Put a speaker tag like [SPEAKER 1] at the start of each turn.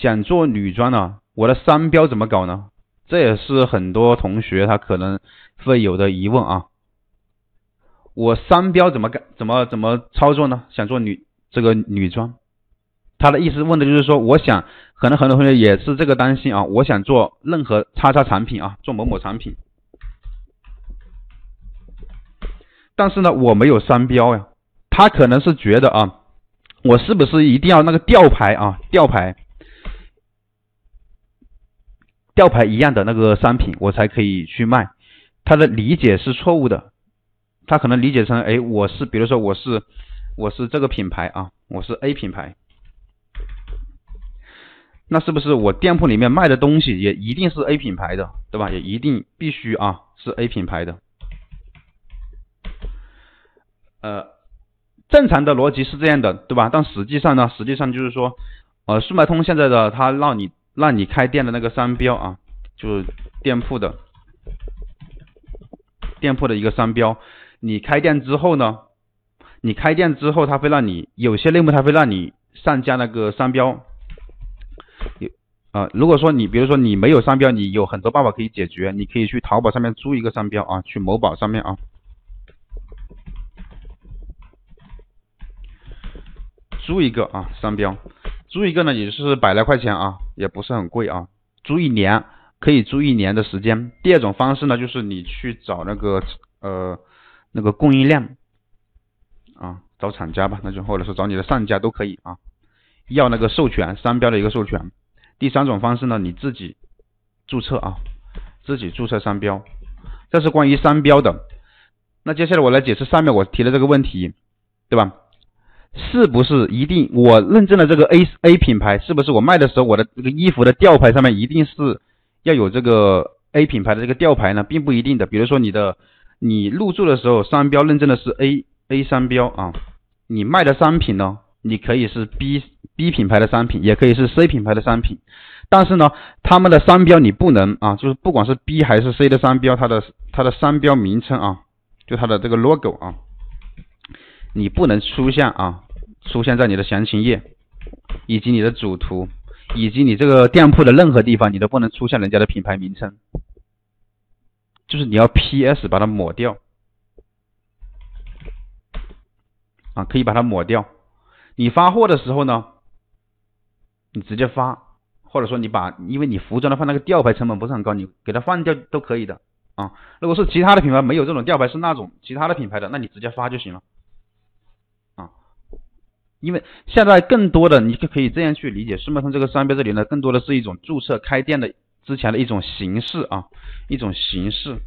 [SPEAKER 1] 想做女装呢，我的商标怎么搞呢？这也是很多同学他可能会有的疑问啊。我商标怎么改？怎么怎么操作呢？想做女这个女装，他的意思问的就是说，我想，可能很多同学也是这个担心啊。我想做任何叉叉产品啊，做某某产品，但是呢，我没有商标呀。他可能是觉得啊，我是不是一定要那个吊牌啊，吊牌，吊牌一样的那个商品，我才可以去卖？他的理解是错误的。他可能理解成，哎，我是，比如说我是，我是这个品牌啊，我是 A 品牌，那是不是我店铺里面卖的东西也一定是 A 品牌的，对吧？也一定必须啊是 A 品牌的。呃，正常的逻辑是这样的，对吧？但实际上呢，实际上就是说，呃，速卖通现在的他让你让你开店的那个商标啊，就是店铺的店铺的一个商标。你开店之后呢？你开店之后，他会让你有些类目，他会让你上架那个商标。有啊，如果说你比如说你没有商标，你有很多办法可以解决。你可以去淘宝上面租一个商标啊，去某宝上面啊，租一个啊商标，租一个呢也是百来块钱啊，也不是很贵啊，租一年可以租一年的时间。第二种方式呢，就是你去找那个呃。那个供应链啊，找厂家吧，那就或者是找你的上家都可以啊，要那个授权商标的一个授权。第三种方式呢，你自己注册啊，自己注册商标，这是关于商标的。那接下来我来解释上面我提的这个问题，对吧？是不是一定我认证的这个 A A 品牌，是不是我卖的时候我的这个衣服的吊牌上面一定是要有这个 A 品牌的这个吊牌呢？并不一定的，比如说你的。你入驻的时候，商标认证的是 A A 商标啊，你卖的商品呢，你可以是 B B 品牌的商品，也可以是 C 品牌的商品，但是呢，他们的商标你不能啊，就是不管是 B 还是 C 的商标，它的它的商标名称啊，就它的这个 logo 啊，你不能出现啊，出现在你的详情页，以及你的主图，以及你这个店铺的任何地方，你都不能出现人家的品牌名称。就是你要 PS 把它抹掉啊，可以把它抹掉。你发货的时候呢，你直接发，或者说你把，因为你服装的话，那个吊牌成本不是很高，你给它换掉都可以的啊。如果是其他的品牌没有这种吊牌，是那种其他的品牌的，那你直接发就行了。因为现在更多的你就可以这样去理解，世贸通这个商标这里呢，更多的是一种注册开店的。之前的一种形式啊，一种形式。